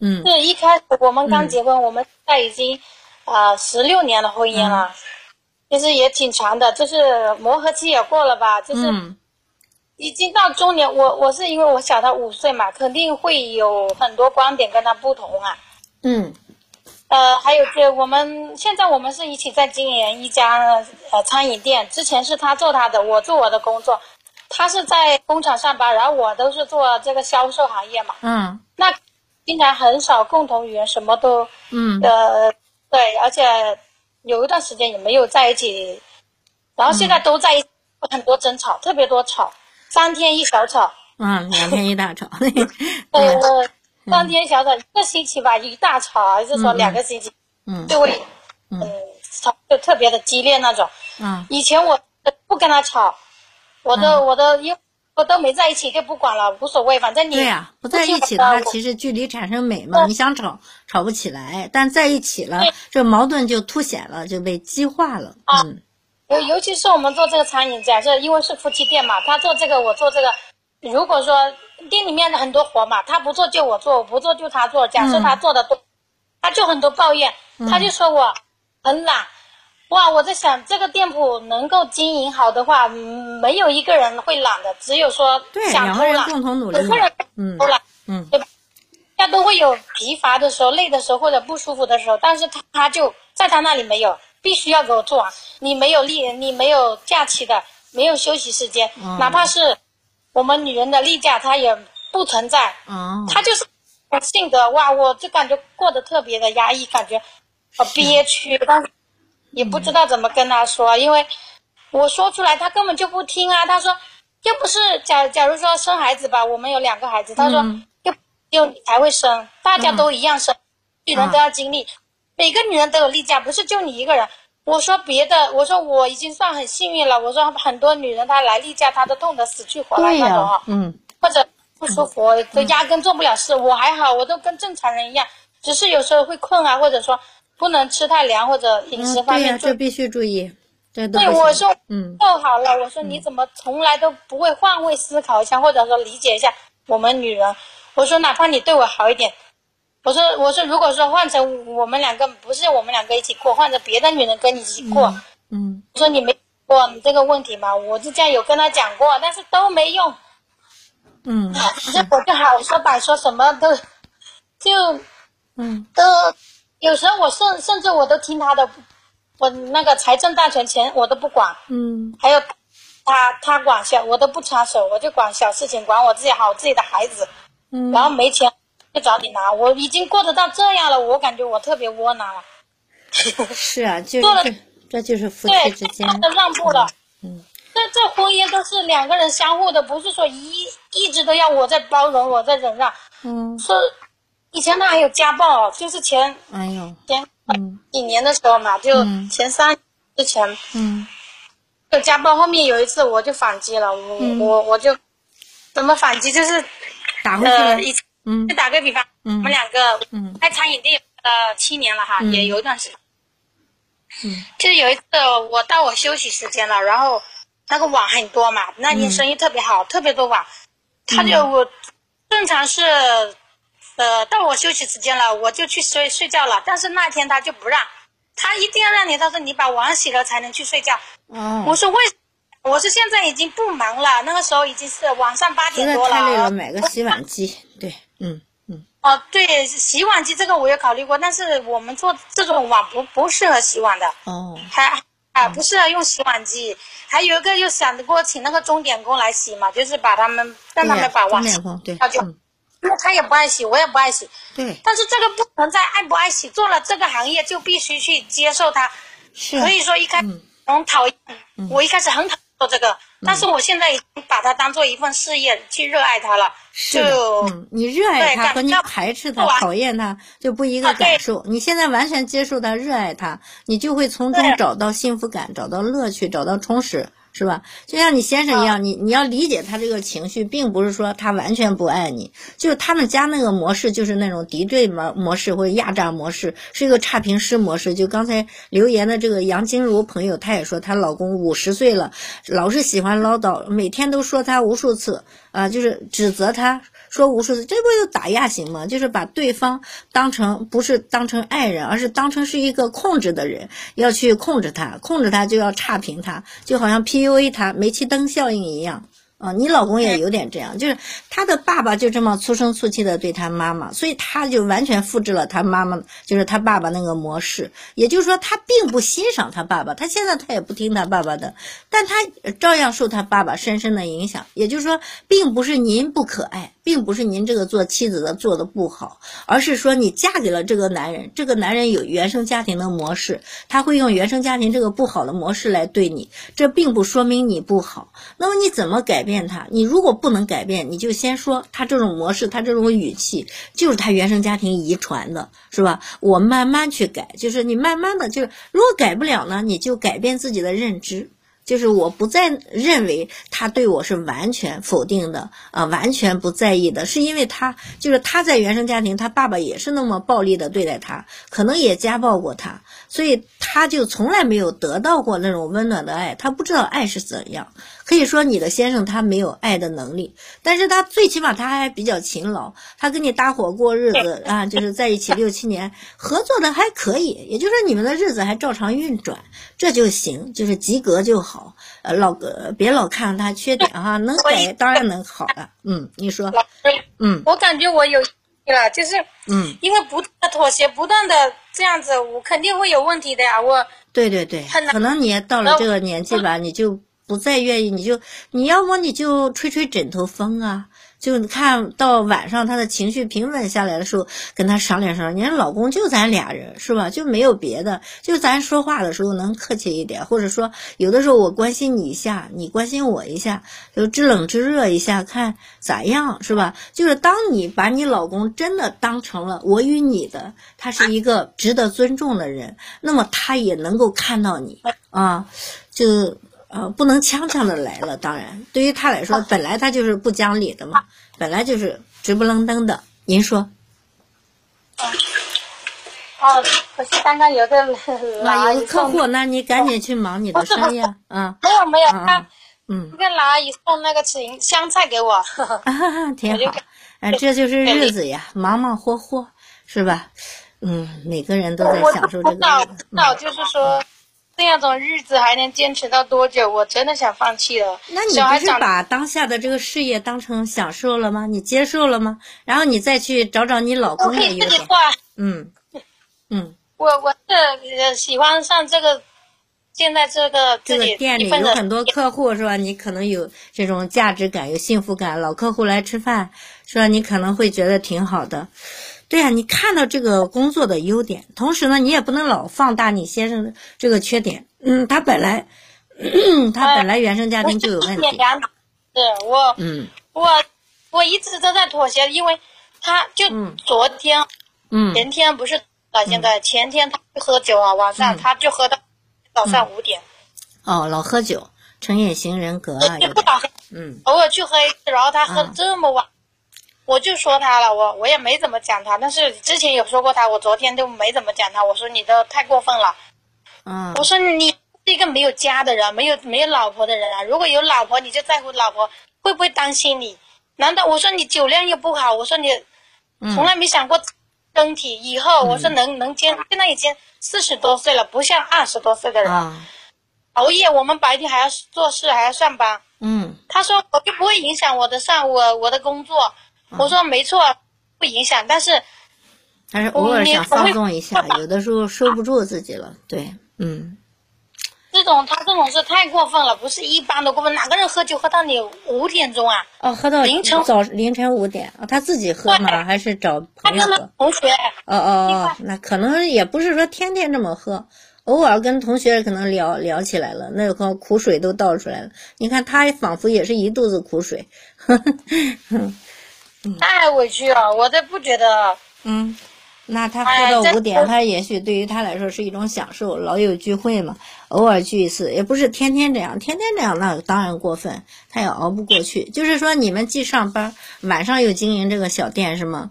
嗯，是一开始我们刚结婚，我们现在已经啊十六年的婚姻了，其实也挺长的，就是磨合期也过了吧，就是嗯已经到中年。我我是因为我小他五岁嘛，肯定会有很多观点跟他不同啊。嗯呃，还有就我们现在我们是一起在经营一家呃餐饮店，之前是他做他的，我做我的工作，他是在工厂上班，然后我都是做这个销售行业嘛，嗯。那经常很少共同语言，什么都嗯。呃对，而且有一段时间也没有在一起，然后现在都在一起，很多争吵，特别多吵，三天一小吵，嗯，两天一大吵。(laughs) 对呃，三天小吵，一个星期吧一大吵，还是说两个星期嗯。就会嗯。吵就特别的激烈那种。嗯。以前我不跟他吵，我都我都因我都没在一起就不管了，无所谓，反正你对呀、不在一起的话，其实距离产生美嘛。你想吵吵不起来，但在一起了，这矛盾就凸显了，就被激化了。嗯。尤尤其是我们做这个餐饮，假设因为是夫妻店嘛，他做这个我做这个，如果说店里面的很多活嘛，他不做就我做，我不做就他做。假设他做的多，他就很多抱怨，他就说我很懒。哇，我在想这个店铺能够经营好的话，嗯没有一个人会懒的，只有说，想偷懒，两个人嗯偷懒，嗯对吧？大家都会有疲乏的时候、累的时候或者不舒服的时候，但是他他就在他那里没有，必须要给我做完。你没有例，你没有假期的，没有休息时间，嗯哪怕是我们女人的例假，它也不存在。哦，他就是性格哇，我就感觉过得特别的压抑，感觉呃憋屈，但是也不知道怎么跟他说，因为我说出来他根本就不听啊。他说又不是假假如说生孩子吧，我们有两个孩子，他说、嗯又又你才会生，大家都一样生，女人都要经历，每个女人都有例假，不是就你一个人。我说别的，我说我已经算很幸运了。我说很多女人她来例假，她都痛得死去活来、那种啊。嗯或者不舒服，都压根做不了事。我还好，我都跟正常人一样，只是有时候会困啊，或者说不能吃太凉，或者饮食嗯，对呀、方面注这必须注意，这都对，我说嗯做好了，我说你怎么从来都不会换位思考一下，或者说理解一下我们女人？我说哪怕你对我好一点，我说我说如果说换成我们两个不是我们两个一起过，换成别的女人跟你一起过，嗯我说你没过你这个问题嘛？我就这样有跟他讲过，但是都没用。嗯。这我就好说歹说什么都就嗯。都有时候我甚甚至我都听他的，我那个财政大权钱我都不管，嗯。还有他他管小我都不插手，我就管小事情，管我自己好自己的孩子，嗯，然后没钱就早点拿，我已经过得到这样了，我感觉我特别窝囊了，是啊，(laughs) 就做了这这就是夫对妻之，间，的让步了。嗯这这婚姻都是两个人相互的，不是说一一直都要我在包容，我在忍让。嗯，说以前他还有家暴，就是前哎呦，前嗯。几年的时候嘛，就嗯。前三年之前嗯。有家暴，后面有一次我就反击了，我、嗯。我我就怎么反击，就是打回去了，呃以前嗯。就打个比方，嗯。我们两个嗯。开餐饮店呃七年了哈，嗯。也有一段时间。嗯。就是有一次我到我休息时间了，然后那个碗很多嘛，那天生意特别好，特别多碗，他就我正常是呃到我休息时间了，我就去睡睡觉了，但是那天他就不让，他一定要让你，他说你把碗洗了才能去睡觉。哦，我说为，我说现在已经不忙了，那个时候已经是晚上八点多了太累了，了，买个洗碗机，对，嗯嗯哦，对，洗碗机这个我也考虑过，但是我们做这种碗不不适合洗碗的，哦，还啊不适合用洗碗机。还有一个又想过请那个钟点工来洗嘛，就是把他们让他们把碗洗他就嗯，因为他也不爱洗，我也不爱洗。对，但是这个不存在爱不爱洗，做了这个行业就必须去接受它。是所以说一开始嗯很讨厌，我一开始很讨厌做这个，但是我现在已经把它当做一份事业去热爱它了。是的，就嗯，你热爱它和你排斥它、讨厌它就不一个感受。你现在完全接受它、热爱它，你就会从中找到幸福感、找到乐趣、找到充实。是吧？就像你先生一啊样，你你要理解他这个情绪，并不是说他完全不爱你，就是他们家那个模式就是那种敌对模模式或者压榨模式，是一个差评师模式。就刚才留言的这个杨金如朋友，她也说她老公五十岁了，老是喜欢唠叨，每天都说他无数次啊，就是指责他。说无数次，这不就打压型吗？就是把对方当成不是当成爱人，而是当成是一个控制的人，要去控制他，控制他就要差评他，就好像 PUA 他，煤气灯效应一样。啊，你老公也有点这样，就是他的爸爸就这么粗声粗气的对他妈妈，所以他就完全复制了他妈妈，就是他爸爸那个模式。也就是说，他并不欣赏他爸爸，他现在他也不听他爸爸的，但他照样受他爸爸深深的影响。也就是说，并不是您不可爱，并不是您这个做妻子的做的不好，而是说你嫁给了这个男人，这个男人有原生家庭的模式，他会用原生家庭这个不好的模式来对你，这并不说明你不好。那么你怎么改变他？你如果不能改变，你就先说他这种模式，他这种语气就是他原生家庭遗传的，是吧？我慢慢去改，就是你慢慢的，就是如果改不了呢，你就改变自己的认知。就是我不再认为他对我是完全否定的啊、完全不在意的，是因为他就是他在原生家庭，他爸爸也是那么暴力的对待他，可能也家暴过他，所以他就从来没有得到过那种温暖的爱，他不知道爱是怎样。可以说你的先生他没有爱的能力，但是他最起码他还比较勤劳，他跟你搭伙过日子啊，就是在一起六七年，合作的还可以，也就是说你们的日子还照常运转，这就行，就是及格就好。呃，老呃别老看他缺点哈、能改当然能好了。嗯，你说，嗯我感觉我有对了，就是嗯，因为不断的妥协，不断的这样子，我肯定会有问题的呀。我对对对可能你也到了这个年纪吧，你就不再愿意，你就你要么你就吹吹枕头风啊，就看到晚上他的情绪平稳下来的时候，跟他商量商量。你老公就咱俩人是吧？就没有别的，就咱说话的时候能客气一点，或者说有的时候我关心你一下，你关心我一下，就知冷知热一下，看咋样是吧？就是当你把你老公真的当成了我与你的，他是一个值得尊重的人，那么他也能够看到你啊，就。呃，不能呛呛的来了。当然，对于他来说，本来他就是不讲理的嘛，本来就是直不愣登的。您说，哦，可是刚刚有个老啊，阿姨送有个客户，那你赶紧去忙你的生意啊。(laughs) 啊没有没有，啊他嗯那个老阿姨送那个芹香菜给我，啊，(laughs) 挺好。哎，这就是日子呀，(laughs) 忙忙活活，是吧？嗯，每个人都在享受这个日子。不知道，就是说这样种日子还能坚持到多久？我真的想放弃了。那你不是把当下的这个事业当成享受了吗？你接受了吗？然后你再去找找你老公的优点。可以自己画。嗯嗯。我我是呃喜欢上这个，现在这个这个店里有很多客户是吧？你可能有这种价值感、有幸福感，老客户来吃饭是吧？你可能会觉得挺好的。对呀、你看到这个工作的优点，同时呢，你也不能老放大你先生的这个缺点。嗯，他本来，(clears throat) 他本来原生家庭就有问题。两是我嗯。我我一直都在妥协，因为他就嗯。昨天、嗯。前天不是到现在，前天他去喝酒啊，晚上他就喝到早上五点，哦，老喝酒，成瘾型人格啊，嗯。偶尔去喝一次，然后他喝啊。这么晚。我就说他了，我我也没怎么讲他，但是之前有说过他，我昨天都没怎么讲他。我说你都太过分了，嗯我说你是一个没有家的人，没有没有老婆的人啊！如果有老婆，你就在乎老婆会不会担心你？难道我说你酒量又不好？我说你嗯从来没想过身体以后，我说能能坚，现在已经四十多岁了，不像二十多岁的人、啊熬夜，我们白天还要做事，还要上班。嗯他说我就不会影响我的上我我的工作。我说没错，不影响，但是但是偶尔想放纵一下，有的时候收不住自己了。对，嗯，这种他这种是太过分了，不是一般的过分。哪个人喝酒喝到你五点钟啊？哦，喝到凌晨早凌晨五点啊，他自己喝吗？还是找他跟他朋友喝？同学，哦哦哦，那可能也不是说天天这么喝，偶尔跟同学可能聊聊起来了，那个苦水都倒出来了。你看他仿佛也是一肚子苦水。(laughs) 太委屈了，我都不觉得。嗯，那他喝到五点，他也许对于他来说是一种享受，老友聚会嘛，偶尔聚一次，也不是天天这样，天天这样那当然过分，他也熬不过去。就是说，你们既上班，晚上又经营这个小店是吗？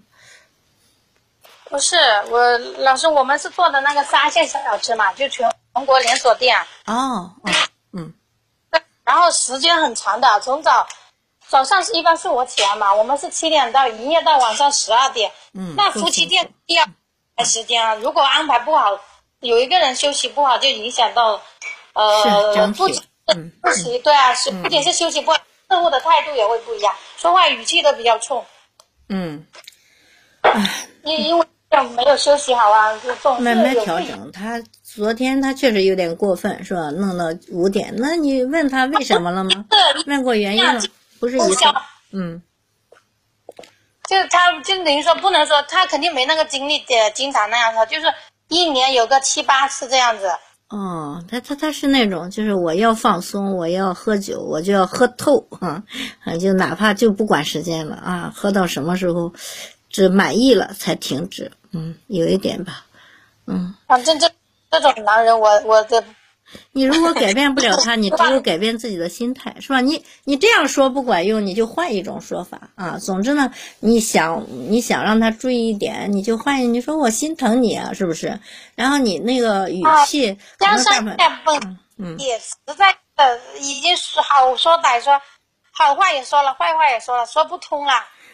不是我老师，我们是做的那个沙县小小吃嘛，就全全国连锁店，哦，哦，嗯然后时间很长的，从早早上是一般是我起来嘛，我们是七点到营业到晚上十二点。嗯，那夫妻店第二排时间啊，如果安排不好，有一个人休息不好，就影响到呃整不仅体，嗯不息对啊，是不仅是休息不好，客户的态度也会不一样，说话语气都比较冲，嗯，因因为没有休息好啊，就总慢慢调整。他昨天他确实有点过分，是吧？弄到五点，那你问他为什么了吗？问过原因了，不是嗯就他就等于说不能说他肯定没那个精力的经常那样说，就是一年有个七八次这样子。哦，他他他是那种，就是我要放松，我要喝酒，我就要喝透啊，啊，就哪怕就不管时间了啊，喝到什么时候，只满意了才停止，嗯，有一点吧，嗯，反正这这种男人我，我的你如果改变不了 (laughs) 他，你只有改变自己的心态，是吧？你你这样说不管用，你就换一种说法啊。总之呢，你想你想让他注意一点，你就换，你说我心疼你啊，是不是？然后你那个语气可加上下分嗯也实在的已经是好说歹说，好话也说了，坏话也说了，说不通了。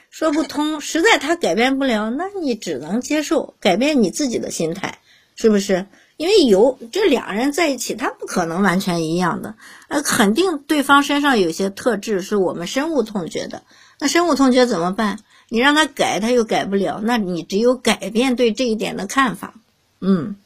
说不 (laughs) 通，实在他改变不了，那你只能接受，改变你自己的心态，是不是？因为有这两人在一起，他不可能完全一样的，呃，肯定对方身上有些特质是我们深恶痛绝的。那深恶痛绝怎么办？你让他改，他又改不了，那你只有改变对这一点的看法。嗯，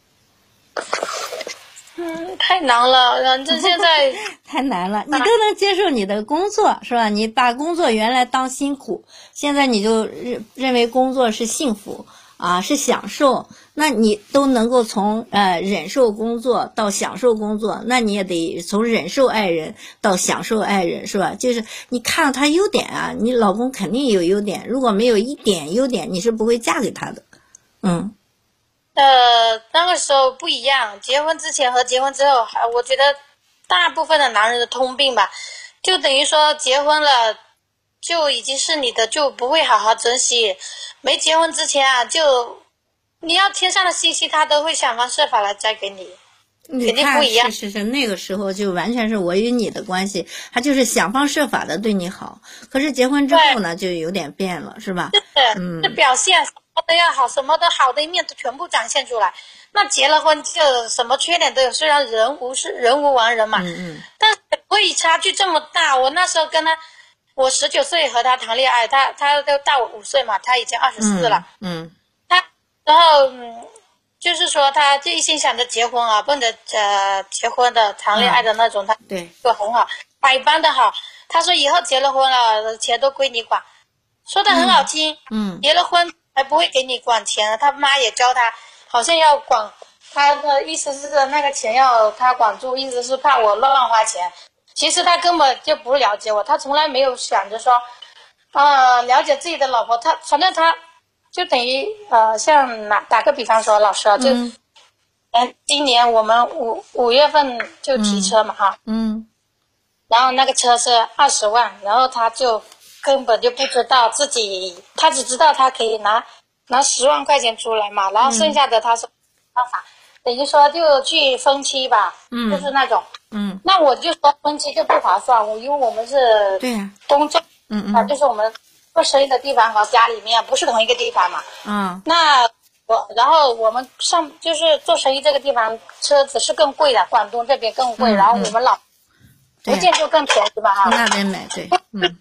嗯，太难了，反正现在 (laughs) 太难了，你都能接受你的工作是吧？你把工作原来当辛苦，现在你就认认为工作是幸福啊，是享受。那你都能够从呃忍受工作到享受工作，那你也得从忍受爱人到享受爱人是吧？就是你看到他优点啊，你老公肯定有优点，如果没有一点优点，你是不会嫁给他的。嗯呃那个时候不一样，结婚之前和结婚之后，还我觉得大部分的男人的通病吧，就等于说结婚了就已经是你的，就不会好好珍惜；没结婚之前啊，就你要天上的信息，他都会想方设法来摘给你。你肯定，不一样是是是，那个时候就完全是我与你的关系，他就是想方设法的对你好。可是结婚之后呢，就有点变了，是吧？是，嗯这表现什么都要好，什么都好的一面都全部展现出来。那结了婚就什么缺点都有，虽然人无是人无完人嘛，嗯嗯但是所以差距这么大。我那时候跟他，我十九岁和他谈恋爱，他他都大我五岁嘛，他已经二十四了。嗯他然后嗯，就是说他就一心想着结婚啊，奔着呃结婚的谈恋爱的那种，他对，就很好，百般的好。他说以后结了婚了，钱都归你管，说的很好听。嗯结了婚还不会给你管钱，他妈也教他，好像要管。他的意思是那个钱要他管住，意思是怕我乱花钱。其实他根本就不了解我，他从来没有想着说，呃，了解自己的老婆。他反正他就等于呃，像拿打个比方说，老师啊，就嗯。嗯，今年我们五五月份就提车嘛哈，嗯。然后那个车是二十万，然后他就根本就不知道自己，他只知道他可以拿拿十万块钱出来嘛，然后剩下的他说办法，等于说就去分期吧，嗯就是那种。嗯，那我就说分期就不划算，我因为我们是对呀、东正啊，嗯。嗯就是我们做生意的地方和家里面不是同一个地方嘛。嗯那我然后我们上就是做生意这个地方车子是更贵的，广东这边更贵，嗯然后我们老福建就更便宜吧哈。那边买对，嗯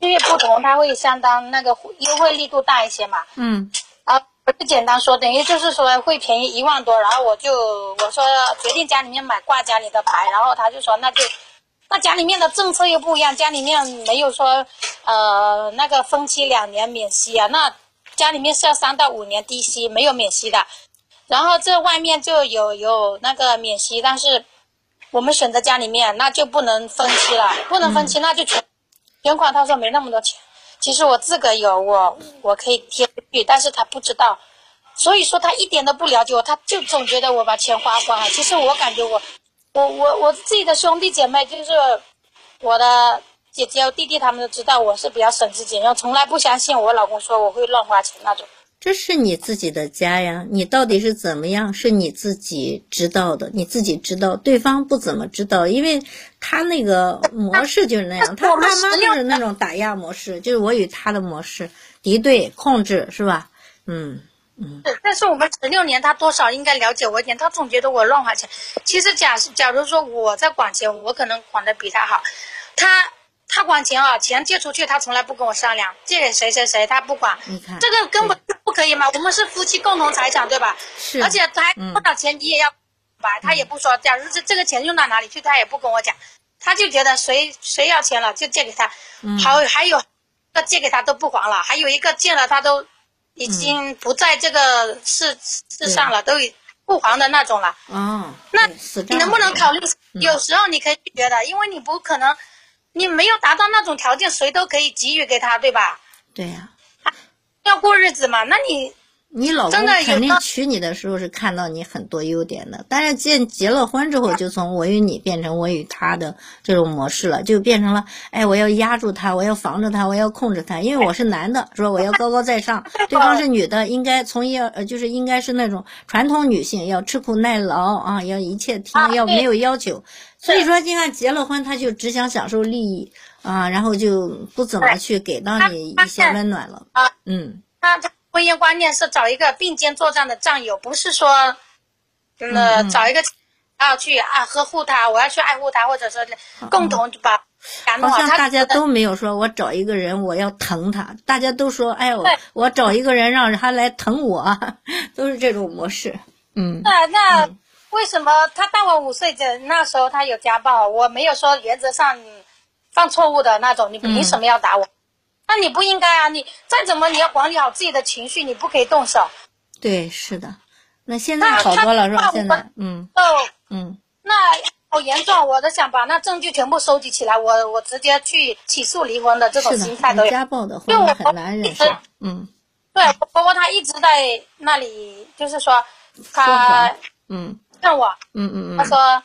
区域不同，它会相当那个优惠力度大一些嘛。嗯啊，我就简单说，等于就是说会便宜一万多，然后我就我说决定家里面买挂家里的牌，然后他就说那就，那家里面的政策又不一样，家里面没有说呃那个分期两年免息啊，那家里面是要三到五年低息，没有免息的，然后这外面就有有那个免息，但是我们选择家里面那就不能分期了，不能分期那就全全款，他说没那么多钱。其实我自个有，我我可以贴出去，但是他不知道，所以说他一点都不了解我，他就总觉得我把钱花光了。其实我感觉我，我我我自己的兄弟姐妹，就是我的姐姐、弟弟，他们都知道我是比较省吃俭用，从来不相信我老公说我会乱花钱那种。这是你自己的家呀，你到底是怎么样，是你自己知道的，你自己知道，对方不怎么知道，因为他那个模式就是那样，他我们爸妈就是那种打压模式，就是我与他的模式，敌对、控制，是吧？嗯是，但是我们十六年，他多少应该了解我一点。他总觉得我乱花钱。其实假假如说我在管钱，我可能管的比他好。他他管钱啊，钱借出去，他从来不跟我商量，借给谁谁谁，他不管。你看这个根本就不可以嘛。我们是夫妻共同财产，对吧？是，而且他还多少钱你也要吧，他也不说。假如这这个钱用到哪里去，他也不跟我讲。他就觉得谁谁要钱了就借给他，好还有，那借给他都不还了，还有一个借了他都已经不在这个世世上了，都已不黄的那种了。哦，那你能不能考虑？有时候你可以拒绝的，因为你不可能，你没有达到那种条件，谁都可以给予给他，对吧？对呀、要过日子嘛，那你你老公肯定娶你的时候是看到你很多优点的，但是结结了婚之后，就从我与你变成我与他的这种模式了，就变成了，哎，我要压住他，我要防着他，我要控制他，因为我是男的，说我要高高在上，(laughs) 对方是女的，应该从业呃就是应该是那种传统女性，要吃苦耐劳啊，要一切听，要没有要求，所以说你看结了婚，他就只想享受利益啊，然后就不怎么去给到你一些温暖了，啊，嗯。婚姻观念是找一个并肩作战的战友，不是说，呃，嗯找一个要去啊呵护他，我要去爱护他，或者说共同把好。像大家都没有说，我找一个人我要疼他，大家都说，哎呦，我找一个人让他来疼我，(laughs) 都是这种模式。嗯，那那为什么他大我五岁？这那时候他有家暴，我没有说原则上犯错误的那种，你凭什么要打我？那你不应该啊！你再怎么你要管理好自己的情绪，你不可以动手。对，是的。那现在那好多了是吧？他现在，嗯哦，嗯，那好严重，我都想把那证据全部收集起来，我我直接去起诉离婚的这种心态都的，有。家暴的因为我婚姻很难忍受。嗯对，我婆婆她一直在那里，就是说，说她谎嗯骗我，嗯嗯嗯。她说，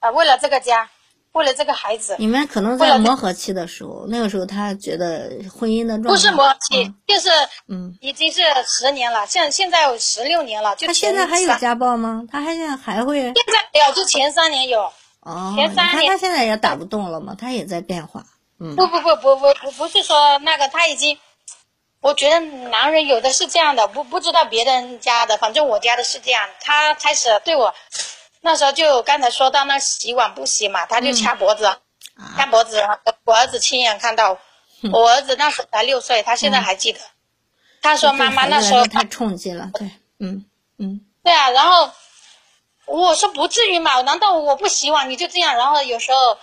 呃，为了这个家，为了这个孩子，你们可能在磨合期的时候，那个时候他觉得婚姻的状态不是磨合期，嗯就是嗯，已经是十年了，现现在有十六年了，就他现在还有家暴吗？他还现在还会？现在没有，就前三年有。哦，前三年他现在也打不动了嘛，他也在变化。嗯不不不不不不不是说那个他已经，我觉得男人有的是这样的，不不知道别人家的，反正我家的是这样。他开始对我，那时候就刚才说到那洗碗不洗嘛，他就掐脖子，掐脖子。我儿子亲眼看到，我儿子那时候才六岁，他现在还记得。他说妈妈那时候太冲击了，对，嗯嗯对啊，然后我说不至于嘛，难道我不洗碗你就这样？然后有时候，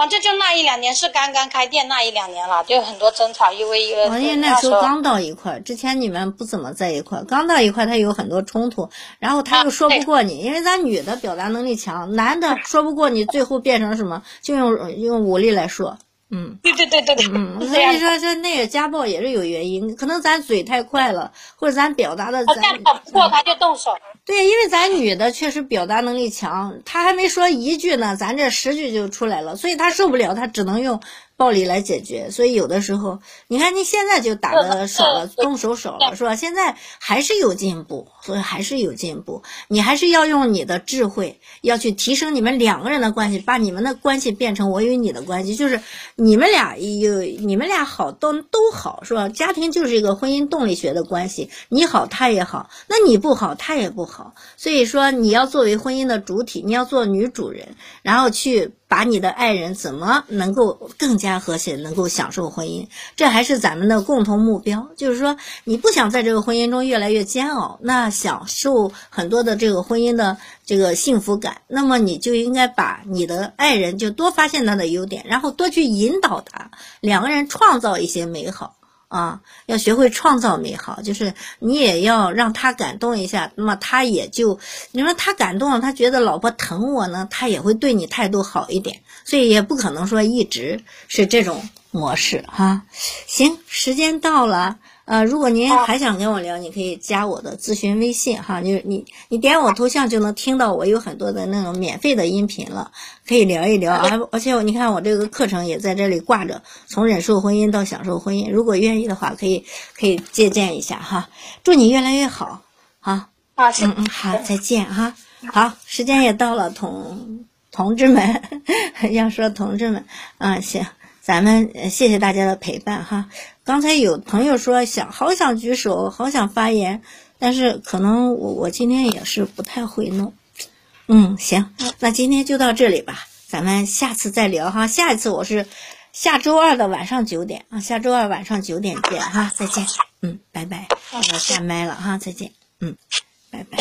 反正就那一两年是刚刚开店那一两年了，就很多争吵，因为因为哦，因为那时候刚到一块儿，之前你们不怎么在一块儿，刚到一块儿他有很多冲突，然后他又啊说不过你，因为咱女的表达能力强，男的说不过你，最后变成什么？就用用武力来说，嗯。(laughs) 对对对对对，嗯，所以说这那个家暴也是有原因，可能咱嘴太快了，或者咱表达的他咱这样吵不过他就动手。对，因为咱女的确实表达能力强，她还没说一句呢，咱这十句就出来了，所以她受不了，她只能用暴力来解决。所以有的时候，你看你现在就打的少了，动手少了，是吧？现在还是有进步，所以还是有进步。你还是要用你的智慧，要去提升你们两个人的关系，把你们的关系变成我与你的关系，就是你们俩有你们俩好都都好，是吧？家庭就是一个婚姻动力学的关系，你好他也好，那你不好他也不好。所以说，你要作为婚姻的主体，你要做女主人，然后去把你的爱人怎么能够更加和谐，能够享受婚姻，这还是咱们的共同目标。就是说，你不想在这个婚姻中越来越煎熬，那享受很多的这个婚姻的这个幸福感，那么你就应该把你的爱人就多发现他的优点，然后多去引导他，两个人创造一些美好。啊，要学会创造美好，就是你也要让他感动一下，那么他也就，你说他感动了，他觉得老婆疼我呢，他也会对你态度好一点，所以也不可能说一直是这种模式哈。行，时间到了。呃，如果您还想跟我聊，你可以加我的咨询微信哈，就是你你点我头像就能听到我有很多的那种免费的音频了，可以聊一聊啊。而且你看我这个课程也在这里挂着，从忍受婚姻到享受婚姻，如果愿意的话，可以可以借鉴一下哈。祝你越来越好，好，啊，嗯嗯，好，再见哈。好，时间也到了，同同志们 (laughs) 要说同志们啊，行。咱们谢谢大家的陪伴哈。刚才有朋友说想好想举手，好想发言，但是可能我我今天也是不太会弄。嗯，行，那今天就到这里吧，咱们下次再聊哈。下一次我是下周二的晚上九点啊，下周二晚上九点见哈，再见。嗯，拜拜，我要下麦了哈，再见。嗯，拜拜。